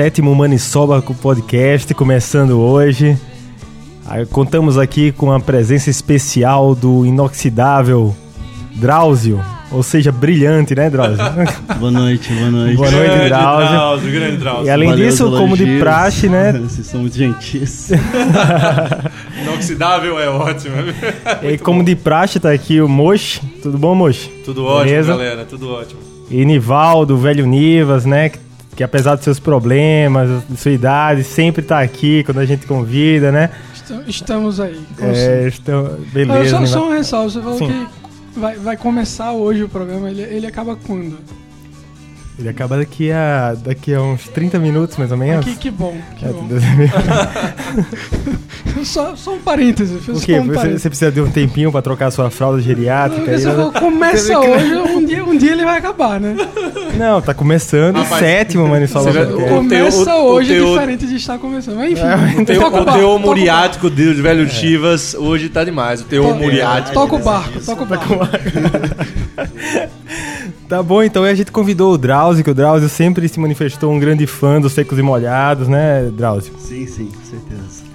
Sétimo Manisoba Podcast começando hoje. Contamos aqui com a presença especial do inoxidável Drauzio, ou seja, brilhante, né, Drauzio? Boa noite, boa noite. Boa noite, Grande Drauzio. Drauzio, grande Drauzio. E além Valeu disso, como de praxe, né? Vocês são muito gentis. Inoxidável é ótimo. E como de praxe tá aqui o Mochi. Tudo bom, Mochi? Tudo ótimo, Beleza? galera. Tudo ótimo. E Nivaldo, velho Nivas, né? Que, que apesar dos seus problemas, de sua idade, sempre tá aqui quando a gente convida, né? Estam- Estamos aí. É. Ah, Beleza, só, Nivaldo. só um ressalvo, você falou Sim. que vai, vai começar hoje o programa, ele, ele acaba quando? Ele acaba daqui a, daqui a uns 30 minutos, mais ou menos. Que, que bom, que É, bom. Só, só um parêntese, fiz O só quê? um Você, parêntese. você precisa de um tempinho pra trocar sua fralda geriátrica? né? começa hoje, um dia, um dia ele vai acabar, né? Não, tá começando sétimo Manisoba você já- o Começa teu- o- hoje o teu- diferente de estar começando. Mas enfim, O teu, toca o teu o muriático do velho Chivas hoje tá demais. O teu muriático. Toca o barco, toca o barco. Tá bom, então a gente convidou o Drauzio, que o Drauzio sempre se manifestou um grande fã dos Secos e Molhados, né, Drauzio? sim, sim, com certeza.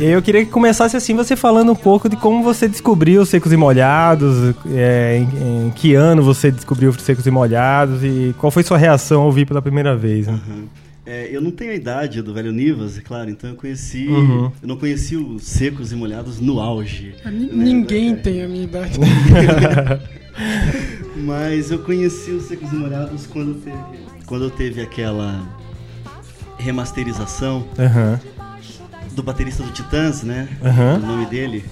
E eu queria que começasse assim, você falando um pouco de como você descobriu os Secos e Molhados, é, em, em que ano você descobriu os Secos e Molhados e qual foi sua reação ao ouvir pela primeira vez, né? Uhum. É, eu não tenho a idade do velho Nivas, é claro, então eu conheci. Uhum. Eu não conheci os secos e molhados no auge. Ni- Ninguém tem a minha idade. Mas eu conheci os secos e molhados quando teve, quando teve aquela remasterização Aham, do baterista do Titãs, né? Aham. O nome dele,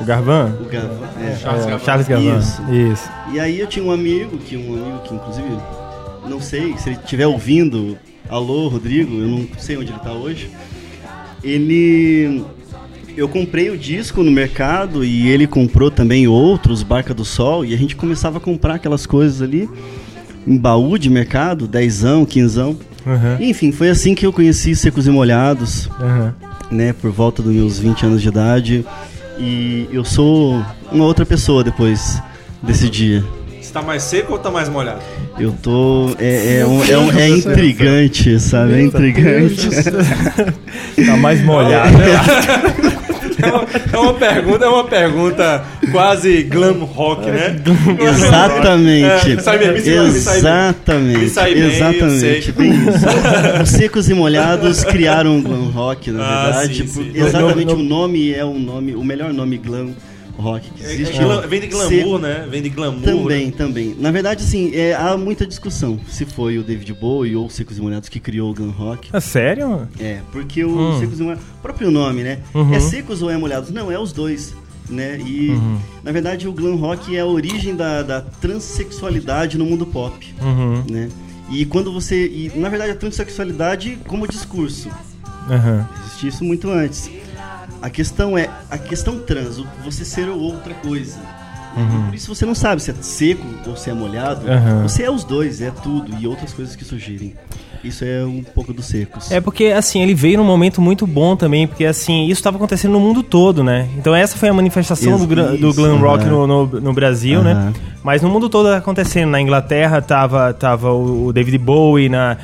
O Garvan? o Gavan. é. Charles É. Charles Gavan. Isso. Isso. E aí eu tinha um amigo, que um amigo que inclusive, não sei, se ele estiver ouvindo, alô Rodrigo, eu não sei onde ele tá hoje. Ele. Eu comprei o disco no mercado e ele comprou também outros, Barca do Sol, e a gente começava a comprar aquelas coisas ali em baú de mercado, dezão, quinzão. Aham, Enfim, foi assim que eu conheci Secos e Molhados, aham. né, por volta dos meus 20 anos de idade. E eu sou uma outra pessoa depois desse dia. Você tá mais seco ou tá mais molhado? Eu tô. É, é, um- é, um- é intrigante, sabe? É intrigante. Tá mais molhado. É uma, é uma pergunta, é uma pergunta quase glam rock, né? Exatamente. É, me. Exatamente. Me sai bem, eu Exatamente. Bem. Os secos e molhados criaram o glam rock, na Ah, verdade. sim, sim. Exatamente, No- no- o nome é o nome, o melhor nome glam rock que É, existe. é glam- vem de glamour, né? Vem de glamour. Também, também. Na verdade, assim, é, há muita discussão se foi o David Bowie ou o Secos e Molhados que criou o glam rock. Ah, sério? É, porque o Hum. secos e molhados, o próprio nome, né? Uhum. É secos ou é molhados? Não, é os dois, né? E Uhum. na verdade o glam rock é a origem da, da transexualidade no mundo pop, Uhum, né? E quando você, e na verdade a transexualidade como discurso, aham. existia isso muito antes. A questão é a questão trans, você ser outra coisa. Uhum. Por isso você não sabe se é seco ou se é molhado. Aham. Você é os dois, é tudo e outras coisas que surgirem. Isso é um pouco dos secos. É porque, assim, ele veio num momento muito bom também, porque, assim, isso estava acontecendo no mundo todo, né? Então essa foi a manifestação do, gra- do Isso, glam rock aham. no, no, no Brasil, né? Mas no mundo todo acontecendo. Na Inglaterra tava, tava o o David Bowie, na,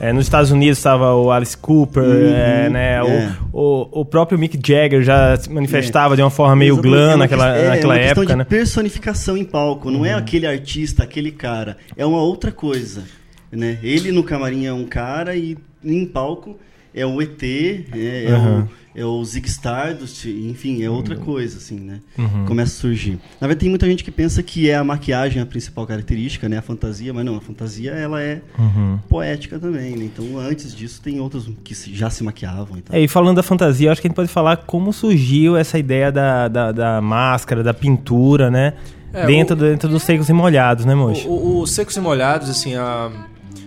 eh, nos Estados Unidos estava o Alice Cooper, Uhum, eh, né? O- é. O, o, próprio Mick Jagger já se manifestava de uma forma meio Exatamente, é glam uma naquela, é, naquela época, de né? personificação em palco, não é aquele artista, aquele cara, é uma outra coisa, né? Ele no camarim é um cara e em palco é o ET, é, é Aham. o, é o Zig Stardust, enfim, é outra coisa, assim, né? Uhum. Começa a surgir. Na verdade, tem muita gente que pensa que é a maquiagem a principal característica, né? A fantasia, mas não, a fantasia, ela é Uhum. poética também, né? Então, antes disso, tem outros que já se maquiavam e tal. É, e falando da fantasia, eu acho que a gente pode falar como surgiu essa ideia da, da, da máscara, da pintura, né? É, dentro, o- dentro dos secos e molhados, né, moço? O, o- o Secos e Molhados, assim, a-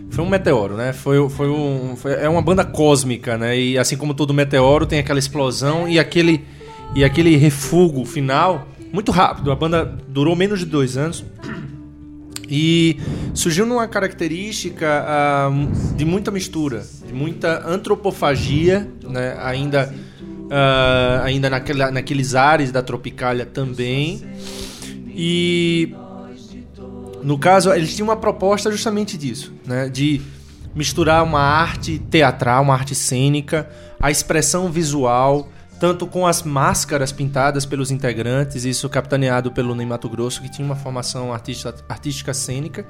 foi um meteoro, né? Foi, foi um, foi- é uma banda cósmica, né? E assim como todo meteoro, tem aquela explosão e aquele, e aquele refugo final muito rápido. A banda durou menos de dois anos. E surgiu numa característica ah, de muita mistura, de muita antropofagia, né? ainda ah, ainda naquela, naqueles ares da Tropicália também. E no caso, eles tinham uma proposta justamente disso, né? De misturar uma arte teatral, uma arte cênica, a expressão visual, tanto com as máscaras pintadas pelos integrantes, isso capitaneado pelo Ney Mato Grosso, que tinha uma formação artista, artística cênica,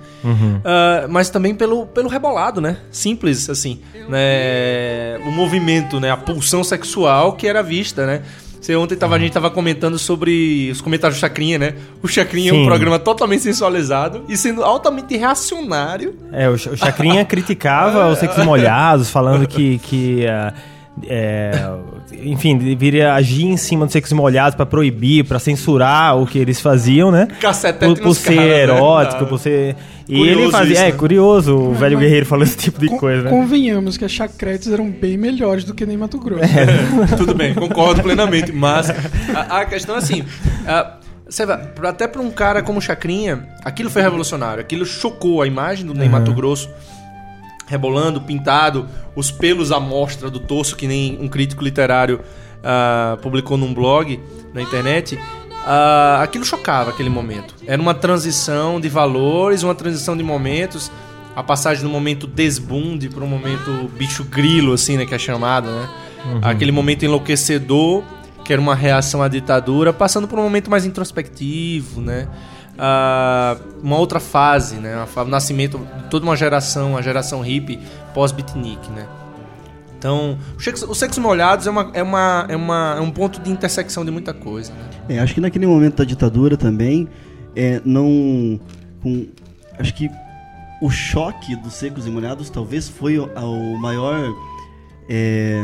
ah, mas também pelo, pelo rebolado, né? Simples, assim, né? O movimento, né? A pulsão sexual que era vista, né? Você, ontem tava, a gente tava comentando sobre os comentários do Chacrinha, né? O Chacrinha é um Sim. programa totalmente sensualizado e sendo altamente reacionário. É, o, Ch- o Chacrinha criticava os sexos molhados, falando que. que ah, é, enfim, deveria agir em cima dos sexos molhados pra proibir, pra censurar o que eles faziam, né? Cacetete Por, por ser caras, né? erótico, Ah. por ser. E Curioso ele fazia. isso, é, né? curioso o velho mas- guerreiro falando esse tipo de Con- coisa, né? Convenhamos que as chacretes eram bem melhores do que nem Mato Grosso. Tudo bem, concordo plenamente. Mas a, a questão é assim: você vai, pra- até para um cara como o Chacrinha, aquilo foi revolucionário. Aquilo chocou a imagem do Ney Mato Grosso rebolando, pintado, os pelos à mostra do torso, que nem um crítico literário ah, publicou num blog na internet. Ah, aquilo chocava aquele momento. Era uma transição de valores, uma transição de momentos. A passagem do momento desbunde para um momento bicho grilo, assim, né? Que é chamado, né? Aquele momento enlouquecedor, que era uma reação à ditadura, passando por um momento mais introspectivo, né? Ah, uma outra fase, né? O nascimento de toda uma geração, a geração hippie pós-beatnik, né? Então, os sexos molhados é, uma, é, uma, é, uma, é um ponto de intersecção de muita coisa, né? É, acho que naquele momento da ditadura também, é, não. Com, acho que o choque dos secos e molhados talvez foi o, o maior. é,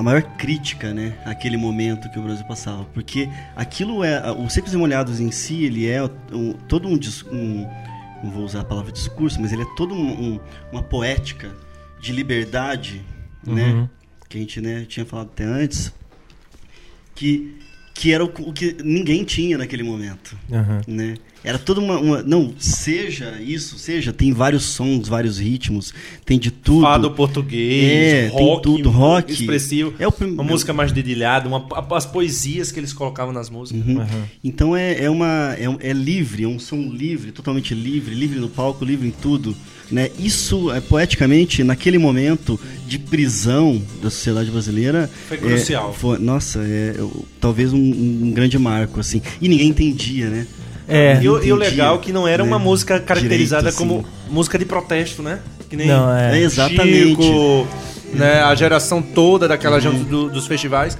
a maior crítica, né, àquele momento que o Brasil passava, porque aquilo é, os secos e molhados em si, ele é um- todo um, um, não vou usar a palavra discurso, mas ele é todo um- um- uma poética de liberdade, né, que a gente, né, tinha falado até antes, que que era o, o que ninguém tinha naquele momento, Aham. né? Era toda uma, uma- não seja isso, seja tem vários sons, vários ritmos, tem de tudo. Fado português, É, tem rock, tudo, rock. expressivo. É o prim- uma música mais dedilhada, uma, as poesias que eles colocavam nas músicas. Uhum. Então é, é uma é, é livre, é um som livre, totalmente livre, livre no palco, livre em tudo, né? Isso é poeticamente naquele momento de prisão da sociedade brasileira Foi é, crucial. foi- nossa, é eu- talvez um, um grande marco assim. E ninguém entendia, né? É. E, o- e o legal é que não era uma né? música caracterizada Direito, como assim. música de protesto, né? Que nem Não, é. É, exatamente. Chico, né, a geração toda daquela Uhum. gente do- dos festivais.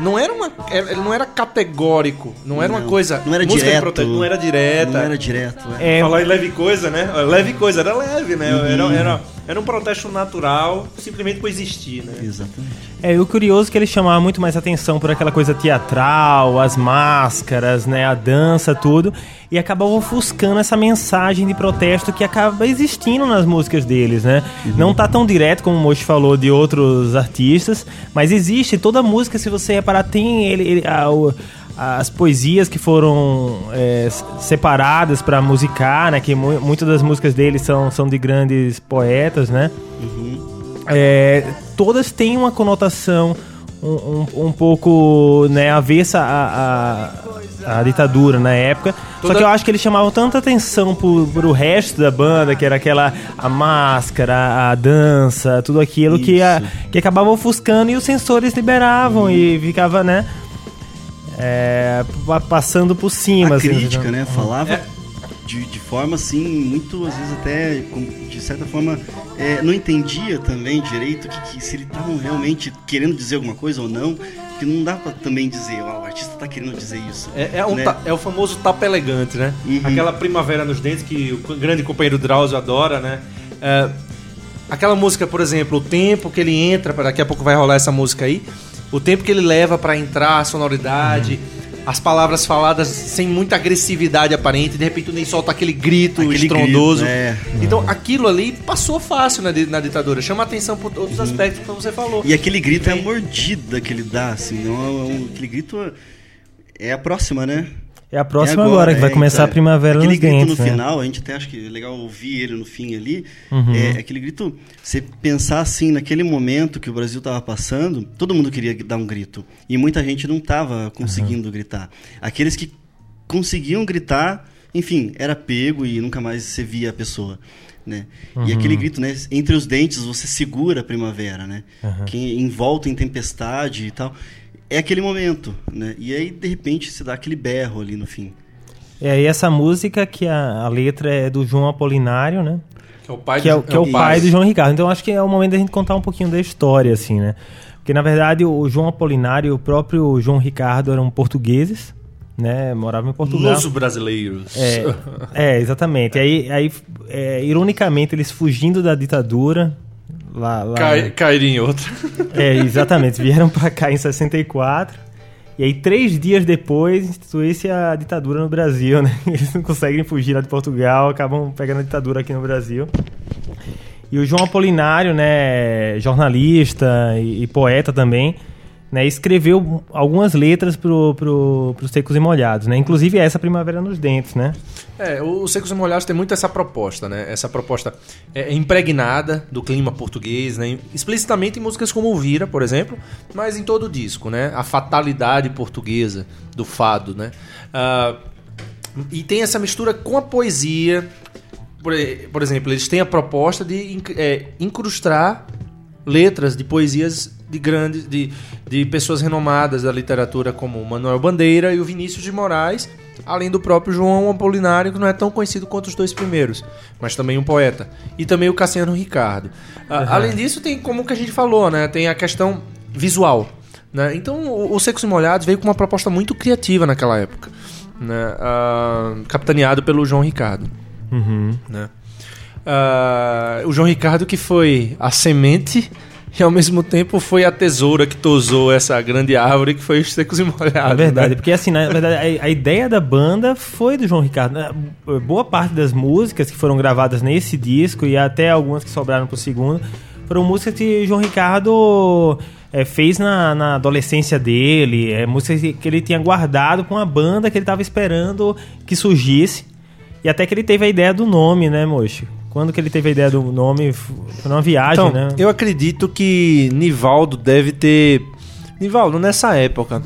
Não era uma, era- ele não era categórico, não era uma Não, coisa. não era direto. protesto, não era direta. Não era direto. é. É, Falar em leve coisa, né? Leve coisa, era leve, né? Uhum. Era, era, era um protesto natural, simplesmente por existir, né? Exatamente. É, e o curioso é que ele chamava muito mais atenção por aquela coisa teatral, as máscaras, né, a dança, tudo, e acabava ofuscando essa mensagem de protesto que acaba existindo nas músicas deles, né? Não tá tão direto como o Mochi falou de outros artistas, mas existe toda música, se você reparar, tem ele, ele- a- o- as poesias que foram é, separadas para musicar, né? Que mu muitas das músicas dele são, são de grandes poetas, né? É, todas têm uma conotação um, um, um pouco né, avessa à, à, à ditadura na época. Só Toda- que eu acho que eles chamavam tanta atenção pro, pro resto da banda, que era aquela a máscara, a dança, tudo aquilo que, a- que acabava ofuscando e os sensores liberavam e ficava, né? É, pa- passando por cima. a assim, crítica, né? né? Falava É. de, de forma assim, muito, às vezes até, de certa forma, é, não entendia também direito que, que se eles estavam realmente querendo dizer alguma coisa ou não, porque não dá pra também dizer, ó, o artista tá querendo dizer isso. É, é um né? ta- é o famoso tapa elegante, né? Uhum. Aquela primavera nos dentes que o grande companheiro Drauzio adora, né? É, aquela música, por exemplo, o tempo que ele entra, daqui a pouco vai rolar essa música aí, o tempo que ele leva pra entrar, a sonoridade, Uhum. as palavras faladas sem muita agressividade aparente, de repente nem solta aquele grito Aquele estrondoso. grito, é. Então aquilo ali passou fácil na, na ditadura, chama atenção por outros aspectos, como você falou. Uhum. E aquele grito é a mordida que ele dá, assim, não é um- aquele grito é a próxima, né? É a próxima É agora, que vai é, começar então, a primavera aquele nos grito dentes, no né? final, a gente até acha que é legal ouvir ele no fim ali. Uhum. É aquele grito, você pensar assim, naquele momento que o Brasil estava passando, todo mundo queria dar um grito. E muita gente não estava conseguindo gritar. Aqueles que conseguiam gritar, enfim, era pego e nunca mais você via a pessoa. Né? E aquele grito, né? Entre os dentes você segura a primavera, né? Quem envolta em tempestade e tal. É aquele momento, né? E aí, de repente, se dá aquele berro ali no fim. E aí essa música que a, a letra é do João Apolinário, né? Que é o pai que é, do- que é o pai do João Ricardo. Então acho que é o momento da gente contar um pouquinho da história, assim, né? Porque na verdade o João Apolinário e o próprio João Ricardo eram portugueses, né? Moravam em Portugal. Luso brasileiros. É, é, exatamente. Aí, aí é, ironicamente, eles fugindo da ditadura. Lá, lá, Cai, cair em outra. É, exatamente. Vieram pra cá em 64. E aí, três dias depois, instituiu-se a ditadura no Brasil, né? Eles não conseguem fugir lá de Portugal, acabam pegando a ditadura aqui no Brasil. E o João Apolinário, né, jornalista e, e poeta também, né, escreveu algumas letras pro, pro, pros Secos e Molhados, né? Inclusive essa Primavera nos Dentes, né? É, o Secos e Molhados tem muito essa proposta, né? Essa proposta é impregnada do clima português, né? Explicitamente em músicas como Vira, por exemplo, mas em todo o disco, né? A fatalidade portuguesa do fado, né? Ah, e tem essa mistura com a poesia. Por, por exemplo, eles têm a proposta de é, incrustar letras de poesias de grandes de, de pessoas renomadas da literatura como o Manuel Bandeira e o Vinícius de Moraes, além do próprio João Apolinário, que não é tão conhecido quanto os dois primeiros, mas também um poeta, e também o Cassiano Ricardo. Ah, Além disso, tem como que a gente falou, né? Tem a questão visual. Né? Então, o, o Secos e Molhados veio com uma proposta muito criativa naquela época, né? Ah, capitaneado pelo João Ricardo Uhum. né? Ah, o João Ricardo que foi a semente e ao mesmo tempo foi a tesoura que tosou essa grande árvore que foi os secos e molhados. É verdade, né? porque assim, na verdade, a, a ideia da banda foi do João Ricardo. né? Boa parte das músicas que foram gravadas nesse disco e até algumas que sobraram pro segundo foram músicas que João Ricardo eh, fez na, na adolescência dele, é, músicas que ele tinha guardado com a banda que ele tava esperando que surgisse. E até que ele teve a ideia do nome, né, moço? Quando que ele teve a ideia do nome? Foi numa viagem, Então, né? eu acredito que Nivaldo deve ter. Nivaldo, nessa época.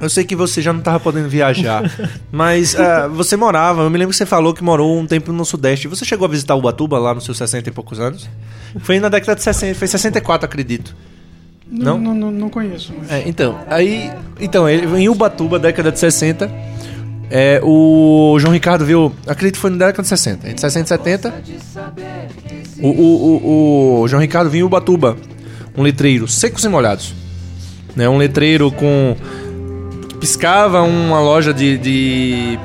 Eu sei que você já não estava podendo viajar, mas ah, você morava, eu me lembro que você falou que morou um tempo no Sudeste. Você chegou a visitar Ubatuba lá nos seus 60 e poucos anos? Foi na década de 60, foi 64, acredito. Não, Não? não, não, não conheço. Mas... É, então, aí. Então, ele, em Ubatuba, década de 60, é, o João Ricardo viu. Acredito que foi na década de 60. Entre 60 e 70. O, o, o, o João Ricardo viu em Ubatuba um letreiro secos e molhados. Né, um letreiro com. que piscava uma loja de. de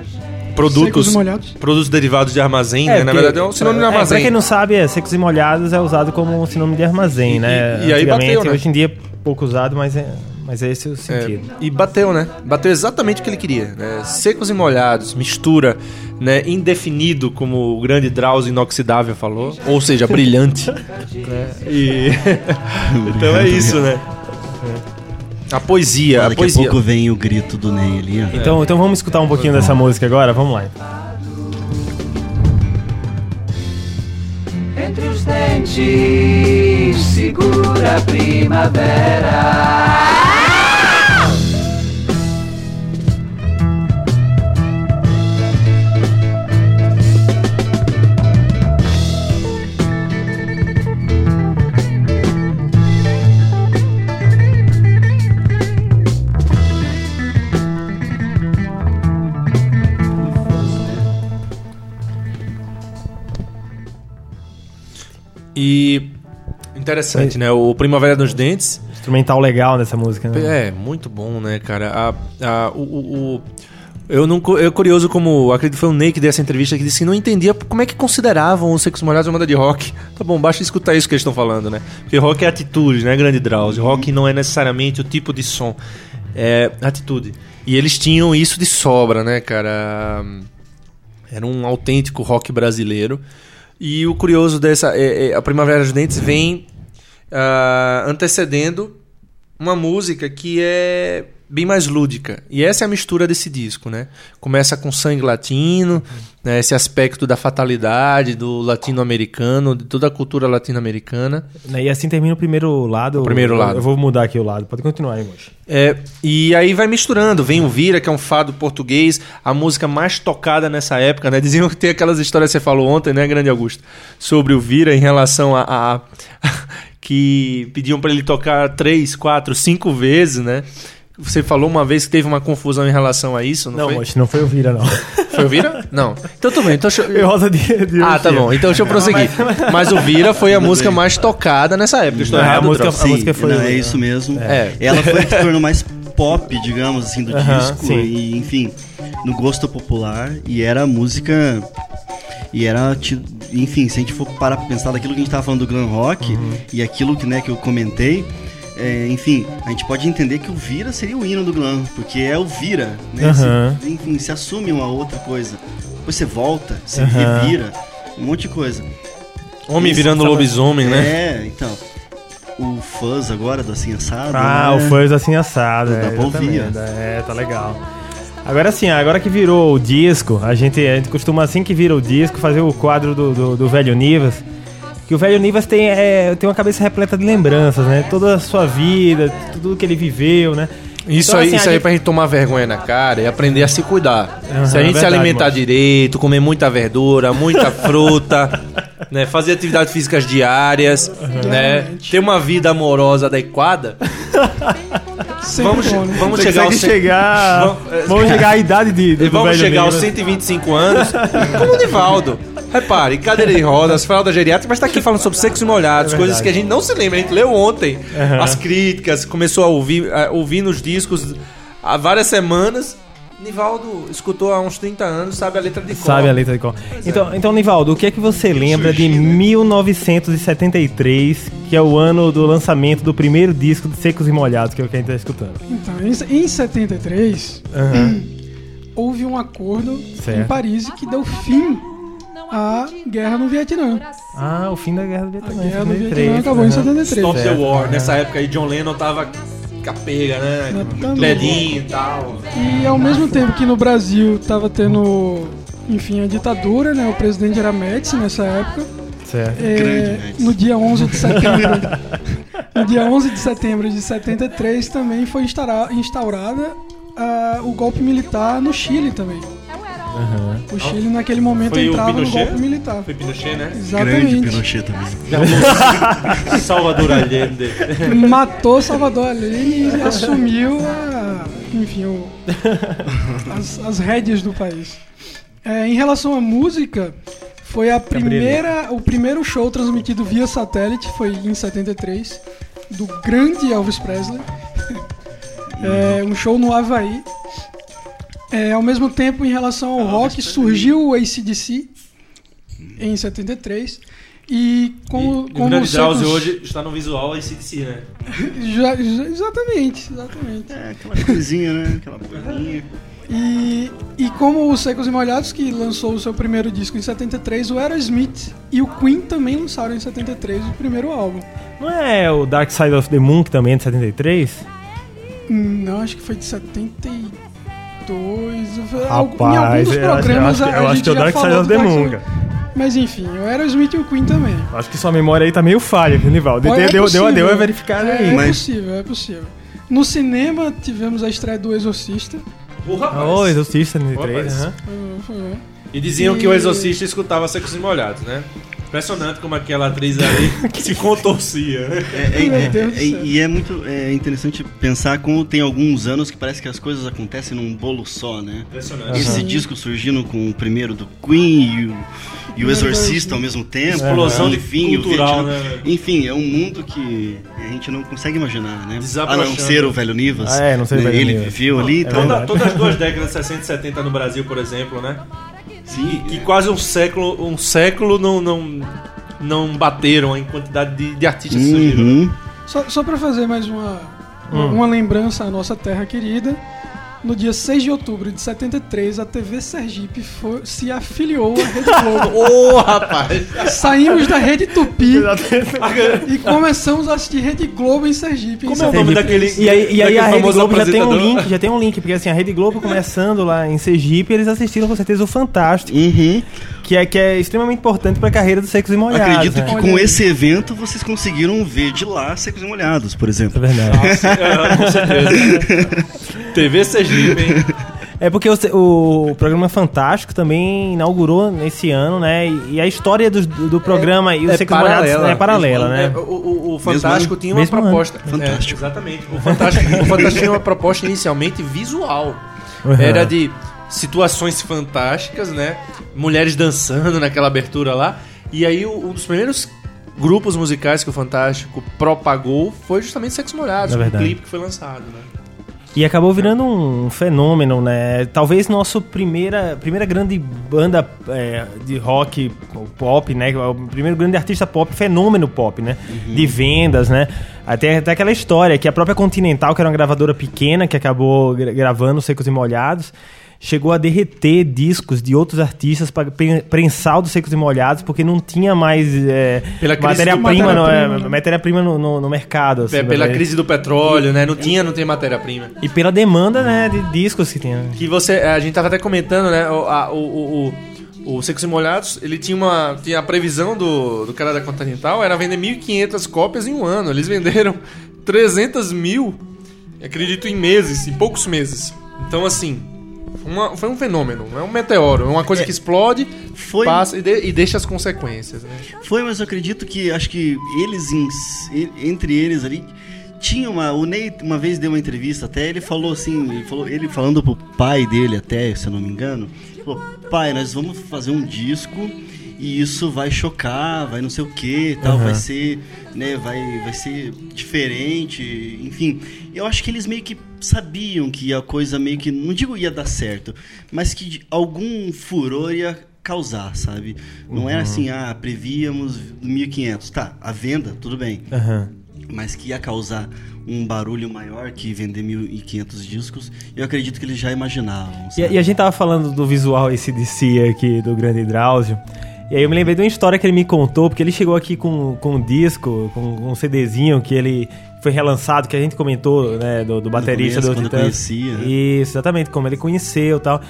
produtos. Produtos derivados de armazém, né? Na porque- verdade, é um sinônimo de é, armazém. pra quem não sabe, é, secos e molhados é usado como um sinônimo de armazém, E- né? e- e aí bateu, né? Hoje em dia é pouco usado, mas é, mas é esse o É, sentido. e bateu, né? Bateu exatamente o que ele queria. Né? Secos e molhados, mistura, né? indefinido, como o grande Drauzio inoxidável falou. Ou seja, brilhante. né? E... então é isso, né? A poesia, a Daqui a poesia. pouco vem o grito do Ney ali, ó. Então, então vamos escutar um pouquinho dessa música agora? Vamos lá. Entre os dentes, segura a primavera. E interessante, né? O Primavera dos Dentes Instrumental legal dessa música, né? É, muito bom, né, cara? A, a, o, o- o- eu não eu curioso como acredito que foi o Ney que deu essa entrevista que disse que não entendia como é que consideravam os Secos Molhados uma banda de rock. Tá bom, basta escutar isso que eles estão falando, né? Porque rock é atitude, né, grande Drauzio? Rock não é necessariamente o tipo de som, é atitude. E eles tinham isso de sobra, né, cara? Era um autêntico rock brasileiro. E o curioso dessa. É, é, a Primavera dos Dentes vem ah, antecedendo uma música que é bem mais lúdica. E essa é a mistura desse disco, né? Começa com sangue latino, né? esse aspecto da fatalidade, do latino-americano, de toda a cultura latino-americana. Né, E assim termina o primeiro lado. O primeiro Eu- lado. Eu vou mudar aqui o lado. Pode continuar aí, moço. É, e aí vai misturando. Vem o Vira, que é um fado português, a música mais tocada nessa época, né? Diziam que tem aquelas histórias que você falou ontem, né, Grande Augusto? Sobre o Vira em relação a. a- que pediam pra ele tocar três, quatro, cinco vezes, né? Você falou uma vez que teve uma confusão em relação a isso, não, Não, foi? moço, não foi o Vira, não. Foi o Vira? Não. Então tudo bem. Então, deixa eu- Foi Rosa de, de Ah, tá bom. Então deixa eu prosseguir. Mas o Vira foi a música mais tocada nessa época. Estou É, a errado, música- a música foi- não, é isso mesmo. É. Ela foi a que tornou mais pop, digamos assim, do Aham, disco. sim. E, enfim, no gosto popular. E era a música. E era. Enfim, se a gente for parar pra pensar daquilo que a gente tava falando do glam rock Uhum. e aquilo que, né, que eu comentei. É, enfim, a gente pode entender que o Vira seria o hino do glam, porque é o Vira, né? Aham. Se- enfim, se assume uma outra coisa. Depois você volta, você Aham. revira, um monte de coisa. Homem Isso, virando tava- lobisomem, né? É, então. O fuzz agora do Assim Assado. Ah, né? o Fuzz assim assado. É, ouvir, exatamente. É, tá legal. Agora sim, agora que virou o disco, a gente, a gente costuma assim que vira o disco fazer o quadro do, do, do velho Nivas. Que o velho Nivas tem, é, tem uma cabeça repleta de lembranças, né? Toda a sua vida, tudo que ele viveu, né? Isso Então, aí, assim, isso aí gente- pra gente tomar vergonha na cara e aprender a se cuidar. Aham, se a gente se verdade, alimentar moço. direito, comer muita verdura, muita fruta, né, fazer atividades físicas diárias, né, ter uma vida amorosa adequada, Sempre vamos, bom, né? vamos chegar cem- chegar. Vamos- Vamos, chegar à idade de, do Vamos velho chegar aos Nivas. 125 anos como o Nivaldo. Repare, cadeira de rodas, fralda geriátrica, mas tá aqui falando sobre secos e molhados, É coisas que a gente não se lembra. A gente leu ontem Aham. as críticas, começou a ouvir, a ouvir nos discos há várias semanas. Nivaldo escutou há uns 30 anos, sabe a letra de cor. Sabe a letra de cor. Então, então, Nivaldo, o que é que você lembra de 1973, que é o ano do lançamento do primeiro disco de Secos e Molhados, que é o que a gente tá escutando? Então, em, em 73, Aham. houve um acordo Certo. em Paris que deu fim à guerra no Vietnã. Ah, o fim da Guerra do A Vietnã. guerra no 73, Vietnã acabou em aham. 73. Stop the War. aham. Nessa época aí, John Lennon tava capega, né? Ledinho e tal. E ao mesmo tempo que no Brasil tava tendo, enfim, a ditadura, né? O presidente era Médici nessa época. Certo. É, no dia 11 de setembro no dia 11 de setembro de 73 também foi instaura- instaurada ah, o golpe militar no Chile também Aham. o Chile naquele momento Foi entrava no golpe militar Foi Pinochet, né? Grande exatamente Pinochet também. Salvador Allende. matou Salvador Allende e assumiu a, enfim o- as, as rédeas do país É, em relação à música foi a primeira o primeiro show transmitido via satélite foi em 73 do grande Elvis Presley É, um show no Havaí é, ao mesmo tempo, em relação ao ah, rock, surgiu o ACDC em 73. E como, e, como o Drauzio Secos... hoje está no visual ACDC, né? já, já, exatamente, exatamente. É, aquela coisinha, né? Aquela coisinha. E, e como o Secos e Molhados, que lançou o seu primeiro disco em 73, o Aerosmith e o Queen também lançaram em 73 o primeiro álbum. Não é o Dark Side of the Moon, que também é de 73? Não, acho que foi de 73. 2. Rapaz, em alguns programas eu acho, que, eu a acho que é o Dark Side of the Moon. Mas enfim, o Smith e o Queen também. Acho que sua memória aí tá meio falha, Nivaldo. Deu, é deu, deu, deu a verificada é, aí. É mas... possível, é possível. No cinema tivemos a estreia do Exorcista. O. Oh, Exorcista, né, N3, aham. Uhum. E diziam e... que o Exorcista escutava Secos e Molhados, né? Impressionante como aquela atriz ali se contorcia. né? É, é, é, é, e é muito é interessante pensar como tem alguns anos que parece que as coisas acontecem num bolo só, né? Impressionante. Esse disco surgindo com o primeiro do Queen e o, e o Exorcista ao mesmo tempo. Explosão de enfim, o cultural, Vietnã. né? Enfim, é um mundo que a gente não consegue imaginar, né? A não ser o velho Nivas. Ah, é, não ser o né? velho Ele Nivas. viveu ali, É então. Toda, todas as duas décadas, 60 e 70 no Brasil, por exemplo, né? Sim, Que quase um século, um século não, não, não bateram em quantidade de, de artistas que surgiram. Uhum. Só, só para fazer mais uma, uma, Hum. uma lembrança à nossa terra querida, no dia 6 de outubro de 73, a TV Sergipe foi- se afiliou à Rede Globo. Ô, rapaz! Saímos da Rede Tupi e começamos a assistir Rede Globo em Sergipe. em Como é o nome daquele. E aí, e aí daquele a Rede Globo já tem um link, já tem um link, porque assim, a Rede Globo começando lá em Sergipe, eles assistiram com certeza o Fantástico, Uhum. Que é, que é extremamente importante pra carreira dos secos e molhados. Acredito né? que com esse evento vocês conseguiram ver de lá Secos e Molhados, por É exemplo. verdade. É, com certeza. TV Sergipe, hein? É porque o, o programa Fantástico também inaugurou nesse ano, né? E, a história do, do programa e os é secos e molhados paralela. é paralela, né? É, o, o- o Fantástico tinha uma Mesmo ano. proposta. Fantástico. É, exatamente. O Fantástico, o Fantástico tinha uma proposta inicialmente visual. Uhum. Era de situações fantásticas, né? Mulheres dançando naquela abertura lá. E aí um dos primeiros grupos musicais que o Fantástico propagou foi justamente Sexo Molhados, É clipe que foi lançado, né? E acabou virando um fenômeno, né? Talvez nossa primeira, primeira grande banda é, de rock pop, né? O primeiro grande artista pop, fenômeno pop, né? De vendas, né? Até, até aquela história que a própria Continental, que era uma gravadora pequena, que acabou gra- gravando Secos e Molhados, chegou a derreter discos de outros artistas para prensar o dos Secos e Molhados, porque não tinha mais é, matéria-prima no, é, né? matéria-prima no, no- no mercado. assim, É, Pela né? crise do petróleo, né? Não tinha, não tem matéria-prima. E pela demanda, né, de discos que tinha. Que você. A gente tava até comentando, né? O, a- o, o, o, o Secos e Molhados, ele tinha uma. Tinha a previsão do, do cara da Continental era vender 1.500 cópias em um ano. Eles venderam 300 mil, acredito, em meses, em poucos meses. Então, assim. Uma- foi um fenômeno, não é um meteoro, é uma coisa que explode, Foi- passa e, de- e deixa as consequências. Né? Foi, mas eu acredito que acho que eles entre eles ali tinha uma o Ney uma vez deu uma entrevista até ele falou assim ele falou ele falando pro pai dele até se eu não me engano falou pai nós vamos fazer um disco e isso vai chocar vai não sei o que tal Aham. vai ser né vai vai ser diferente enfim eu acho que eles meio que sabiam que a coisa meio que não digo ia dar certo mas que de- algum furor ia causar sabe não era assim ah prevíamos 1500 tá a venda tudo bem Aham. mas que ia causar um barulho maior que vender 1.500 discos, eu acredito que eles já imaginavam. E, e a gente tava falando do visual esse DC aqui do grande Drauzio. E aí eu me lembrei de uma história que ele me contou, porque ele chegou aqui com, com um disco, com, com um CDzinho que ele foi relançado, que a gente comentou, né, do, do baterista começo, do Titãs. conhecia, né? Isso, exatamente, como ele conheceu e tal.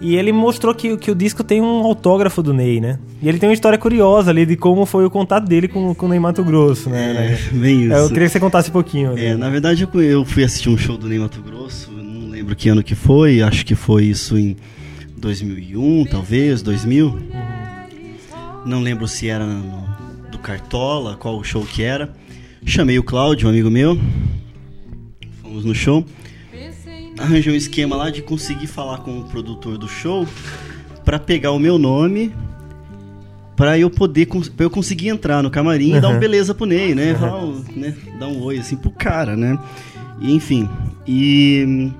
E ele mostrou que, que o disco tem um autógrafo do Ney, né? E ele tem uma história curiosa ali de como foi o contato dele com, com o Ney Mato Grosso, né? né? É, bem isso. Eu queria que você contasse um pouquinho. É, né? na verdade eu, fui assistir um show do Ney Mato Grosso, não lembro que ano que foi, acho que foi isso em 2001, talvez, 2000. Não lembro se era no- do Cartola, qual o show que era. Chamei o Cláudio, um amigo meu. Fomos no show. Arranjei um esquema lá de conseguir falar com o produtor do show pra pegar o meu nome pra eu poder pra eu conseguir entrar no camarim e dar um Uhum. beleza pro Ney, né? Falar, um, né? Dar um oi assim pro cara, né? E, enfim. E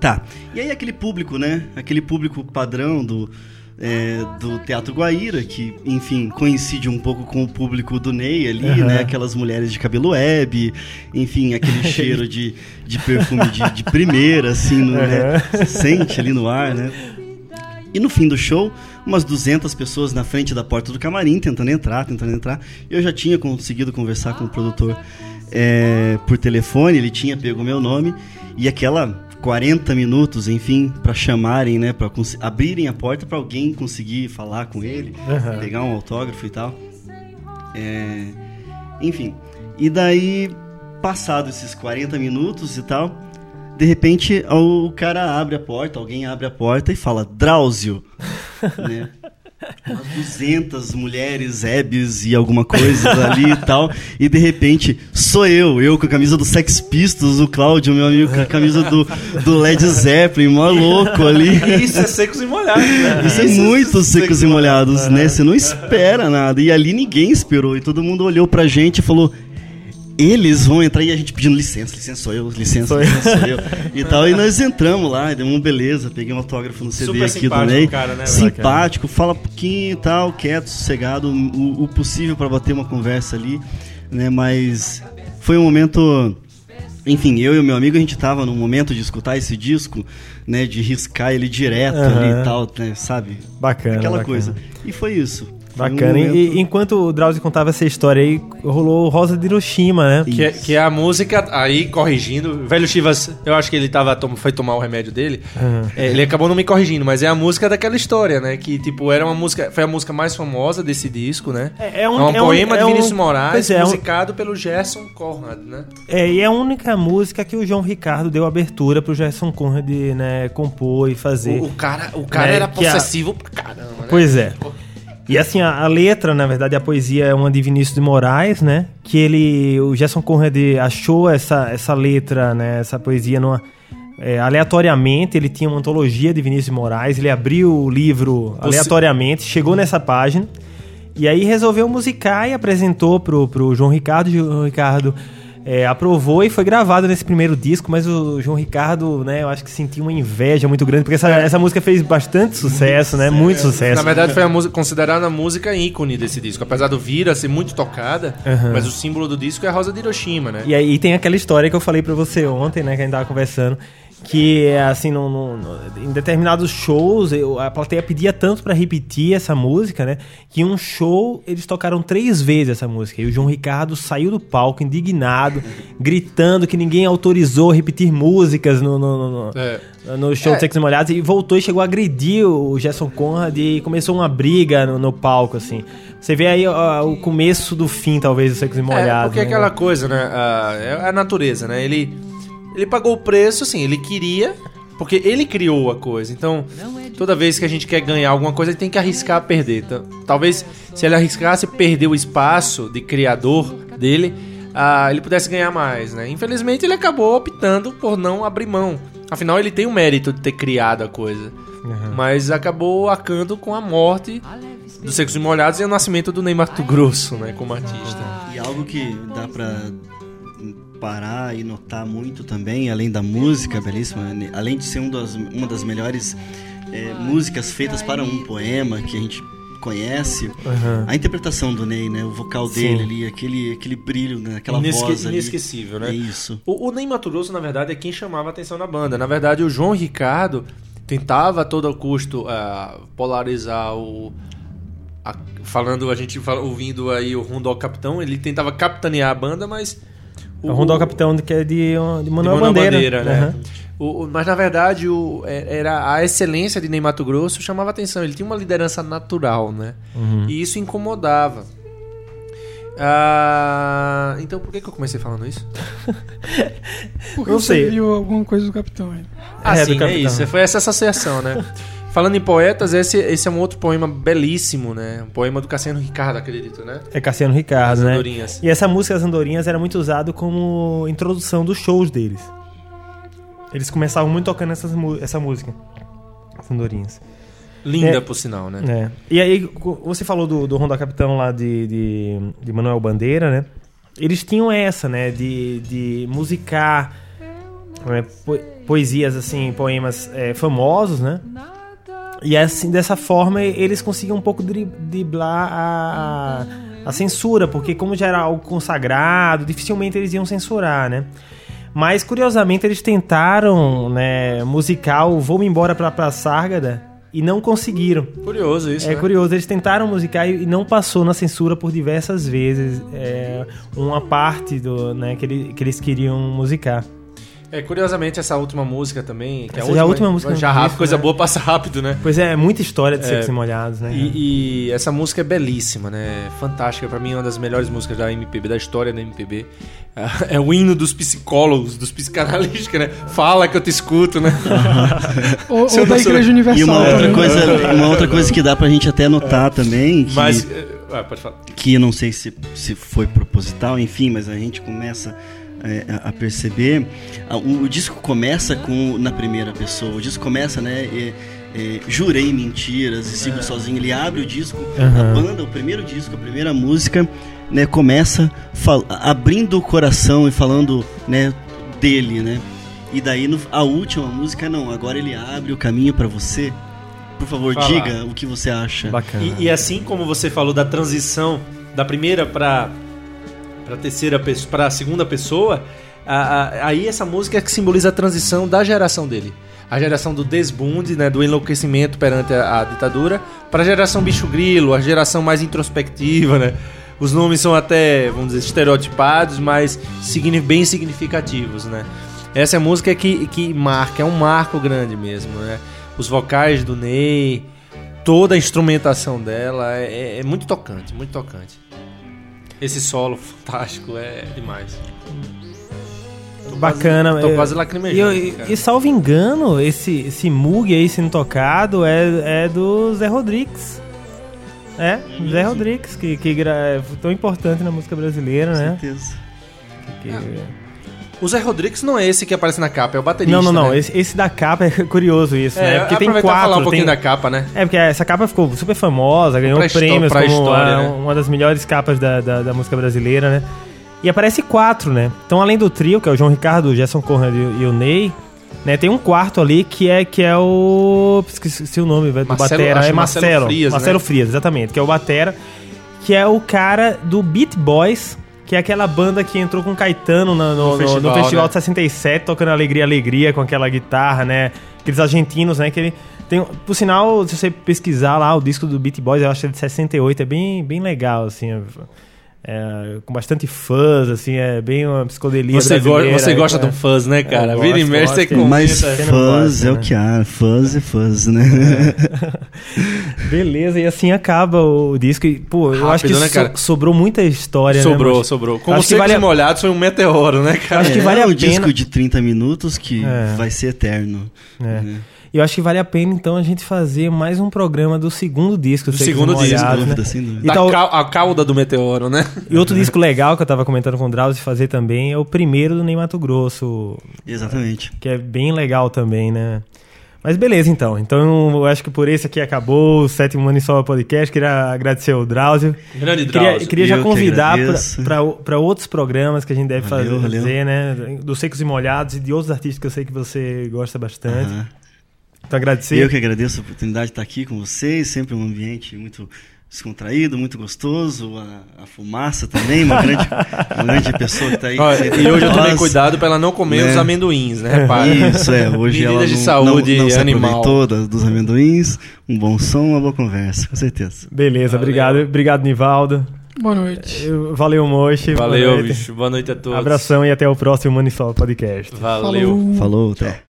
tá. E aí aquele público, né? Aquele público padrão do é, do Teatro Guaíra, que, enfim, coincide um pouco com o público do Ney ali, Uhum. né? Aquelas mulheres de cabelo web, enfim, aquele cheiro de, de perfume de, de primeira, assim, no, né? Você sente ali no ar, né? E no fim do show, umas 200 pessoas na frente da porta do camarim, tentando entrar, tentando entrar. Eu já tinha conseguido conversar com o produtor é, por telefone, ele tinha pego o meu nome. E aquela 40 minutos, enfim, para chamarem, né, para abrirem a porta para alguém conseguir falar com ele, Aham. pegar um autógrafo e tal. É, enfim, e daí, passado esses 40 minutos e tal, de repente o cara abre a porta, alguém abre a porta e fala, Drauzio, né? Umas 200 mulheres, hebes e alguma coisa ali e tal. E de repente, sou eu, eu com a camisa do Sex Pistols, o Cláudio, meu amigo, com a camisa do, do Led Zeppelin, mó louco ali. Isso é secos e molhados, né? Isso é muito secos e molhados, né? Você não espera nada. E ali ninguém esperou. E todo mundo olhou pra gente e falou. Eles vão entrar e a gente pedindo licença, licença sou eu, licença, Sou eu. licença sou eu. E tal, e nós entramos lá, demos uma beleza, peguei um autógrafo no CD Super aqui do simpático Ney. cara, né? Simpático, fala um pouquinho e tal, quieto, sossegado, o, o possível pra bater uma conversa ali, né? Mas foi um momento enfim, eu e o meu amigo, a gente tava no momento de escutar esse disco, né? De riscar ele direto Aham. ali e tal, né, sabe? Bacana. Aquela bacana. coisa. E foi isso. Foi um Bacana. E- enquanto o Drauzio contava essa história aí, rolou Rosa de Hiroshima, né? Que é, que é a música, aí corrigindo, velho Chivas, eu acho que ele tava, foi tomar o remédio dele, é, ele acabou não me corrigindo, mas é a música daquela história, né? Que, tipo, era uma música, foi a música mais famosa desse disco, né? É- é É um- um, é um- poema é de um- Vinícius Moraes, é, é um- musicado pelo Gerson Conrad, né? É, e é a única música que o João Ricardo deu abertura pro Gerson Conrad, né, compor e fazer. O, o cara, o cara É, era que a- possessivo pra caramba, né? Pois é. E assim, a, a letra, na verdade, a poesia é uma de Vinícius de Moraes, né? Que ele, o Gerson Conrad achou essa, essa letra, né? Essa poesia numa, é, aleatoriamente. Ele tinha uma antologia de Vinícius de Moraes. Ele abriu o livro aleatoriamente, chegou nessa página. E aí resolveu musicar e apresentou pro, pro João Ricardo. O João Ricardo é, aprovou e foi gravado nesse primeiro disco, mas o João Ricardo, né, eu acho que sentiu uma inveja muito grande, porque essa, essa música fez bastante sucesso, né? Muito sucesso. Na verdade, foi a música, considerada a música ícone desse disco. Apesar do Vira ser muito tocada, Aham. mas o símbolo do disco é a Rosa de Hiroshima, né? E aí tem aquela história que eu falei pra você ontem, né, que a gente tava conversando, que assim, no, no- no- em determinados shows, eu- a plateia pedia tanto pra repetir essa música, né, que em um show eles tocaram três vezes essa música. E o João Ricardo saiu do palco indignado, gritando que ninguém autorizou repetir músicas no, no, no- no- É. no show É. de Secos e Molhados e voltou e chegou a agredir o Gerson Conrad e começou uma briga no, no palco, assim. Você vê aí ó, o começo do fim, talvez, do Secos e Molhados. É, porque né? aquela coisa, né? A, é a natureza, né? Ele, ele pagou o preço, assim, ele queria, porque ele criou a coisa. Então, toda vez que a gente quer ganhar alguma coisa, ele tem que arriscar perder. Então, talvez se ele arriscasse perder o espaço de criador dele, ah, ele pudesse ganhar mais, né? Infelizmente, ele acabou optando por não abrir mão. Afinal, ele tem o mérito de ter criado a coisa. Mas acabou arcando com a morte dos Secos e Molhados e o nascimento do Ney Mato Grosso, né? Como artista. E algo que dá pra parar e notar muito também, além da música belíssima, né, além de ser um das, uma das melhores é, músicas feitas para um poema que a gente conhece, Aham. a interpretação do Ney, né, o vocal Sim. dele ali, aquele, aquele brilho, né, aquela Inesque- voz ali. inesquecível, né? É isso. O, o Ney Mato Grosso, na verdade, é quem chamava a atenção na banda. Na verdade, o João Ricardo tentava a todo custo ah, polarizar o. a- falando, a gente ouvindo aí o ao Capitão, ele tentava capitanear a banda, mas. O Rondó Capitão que é de, de de Manuel Manuel Bandeira. né? Aham. O- mas na verdade o, é- era a excelência de Ney Mato Grosso chamava atenção. Ele tinha uma liderança natural, né? Uhum. E isso incomodava. Ah, então por que, que eu comecei falando isso? Porque Não você sei. viu alguma coisa do Capitão aí. Ah, É, sim, do é Capitão. isso. Foi essa associação, né? Falando em poetas, esse, esse é um outro poema belíssimo, né? Um poema do Cassiano Ricardo, acredito, né? É Cassiano Ricardo, As né? Andorinhas. E essa música, As Andorinhas, era muito usado como introdução dos shows deles. Eles começavam muito tocando essas, essa música. As Andorinhas. Linda, É. por sinal, né? É. E aí, você falou do, do Rondó Capitão lá de, de, de Manuel Bandeira, né? Eles tinham essa, né? De, de musicar né, po- poesias, assim, poemas é, famosos, né? E assim, dessa forma, eles conseguiam um pouco dri- driblar a, a censura, porque como já era algo consagrado, dificilmente eles iam censurar, né? Mas, curiosamente, eles tentaram, né, musicar o Vou-me embora pra, pra Sárgada e não conseguiram. Curioso isso, É né? curioso, eles tentaram musicar e e não passou na censura por diversas vezes é, uma parte do, né, que, ele- que eles queriam musicar. É, curiosamente, essa última música também... Que é Essa é a última música Já do rápido, disco, coisa né? boa passa rápido, né? Pois é, muita história de É. Secos e Molhados, né? E, e essa música é belíssima, né? Fantástica. Pra mim, é uma das melhores músicas da MPB, da história da MPB. Ah, É o hino dos psicólogos, dos psicanalistas, né? Fala que eu te escuto, né? Ou, da Igreja Universal E uma outra também. coisa, uma outra coisa que dá pra gente até notar também, que, Mas... ah, pode falar. que eu não sei se, se foi proposital, enfim, mas a gente começa é, a, perceber. o, o disco começa com na primeira pessoa. O disco começa, né? é, é, jurei mentiras e sigo sozinho. Ele abre o disco, Aham. a banda, o primeiro disco, a primeira música, né? Começa fal- abrindo o coração e falando, né? Dele, né? E daí no- a última música não. Agora ele abre o caminho pra você. Por favor, Fala. diga o que você acha. Bacana. E, e assim como você falou da transição da primeira para para terceira para a segunda pessoa, a- a- aí essa música é que simboliza a transição da geração dele. A geração do desbunde, né, do enlouquecimento perante a, a ditadura, para a geração bicho grilo, a geração mais introspectiva, né? Os nomes são até, vamos dizer, estereotipados, mas bem significativos, né? Essa é a música que, que marca, é um marco grande mesmo, né? Os vocais do Ney, toda a instrumentação dela é, é muito tocante, muito tocante. Esse solo fantástico é demais. Tô Bacana. Quase, tô eu- quase E, lacrimejando. eu- e, cara. e salvo engano, esse, esse Mug aí sendo tocado é, é do Zé Rodrigues. É, Zé Rodrigues, que, que gra- é tão importante na música brasileira, Com né? certeza. Que- O Zé Rodrigues não é esse que aparece na capa, é o baterista. Não, não, não. né? Esse, esse da capa é curioso isso, É, né? Porque tem quatro. falar um pouquinho tem- da capa, né? É, porque essa capa ficou super famosa, ganhou Pra prêmios pra como história, a- né? uma das melhores capas da, da, da música brasileira, né? E aparece quatro, né? Então, além do trio, que é o João Ricardo, o Gerson Conrad e, o Ney, né? Tem um quarto ali que é, que é o... Esqueci o nome velho, do Marcelo- Batera. É que Marcelo Marcelo. Frias, Marcelo né? Frias, exatamente. Que é o Batera. Que é o cara do Beat Boys, que é aquela banda que entrou com Caetano no, no- no- no festival, festival, né? de 67, tocando Alegria, Alegria, com aquela guitarra, né? Aqueles argentinos, né? Que ele tem, por sinal, se você pesquisar lá o disco do Beat Boys, eu acho que é de 68, é bem, bem legal, assim. É- é, com bastante fuzz, assim, é bem uma psicodelia Você, go você é, gosta é. de um fuzz, né, cara? Eu Vira e mexe, você comenta. Mas gosta, é o né? que há. Fuzz é fuzz, né? Beleza, e assim acaba o disco. E, pô, eu acho que Rápido, né, so- sobrou muita história, né, Sobrou, moço? sobrou. Como Acho secos vale a- e molhados foi um meteoro, né, cara? Acho que É, vale a um pena- disco de 30 minutos que É. vai ser eterno. É. né? E eu acho que vale a pena, então, a gente fazer mais um programa do segundo disco. Do Secos e segundo disco, Sem Molhados, dúvida, né? sem dúvida. E cau- a cauda do meteoro, né? E outro disco legal que eu tava comentando com o Drauzio fazer também é o primeiro do Ney Mato Grosso, Exatamente. que é bem legal também, né? Mas beleza, então. Então, eu acho que por esse aqui acabou o sétimo Manisoba Podcast. Queria agradecer ao Drauzio. Grande Queria, Drauzio. queria já convidar para outros programas que a gente deve Valeu, fazer, valeu. né? Dos Secos e Molhados e de outros artistas que eu sei que você gosta bastante. Aham. Então, agradecer. Eu que agradeço a oportunidade de estar aqui com vocês, sempre um ambiente muito descontraído, muito gostoso, a, a fumaça também, uma grande, uma grande pessoa que está aí. Olha, e hoje eu tomei cuidado pra ela não comer Né? os amendoins, né? Repara. Isso, é, hoje Medidas ela de não, saúde não, não se animal. aproveitou da- dos amendoins, um bom som, uma boa conversa, com certeza. Beleza, Valeu. obrigado. Obrigado, Nivaldo. Boa noite. Eu- Valeu, Mochi. Boa Valeu, noite. bicho. Boa noite a todos. Abração e até o próximo Manisoba Podcast. Valeu. Falou. Falou, até.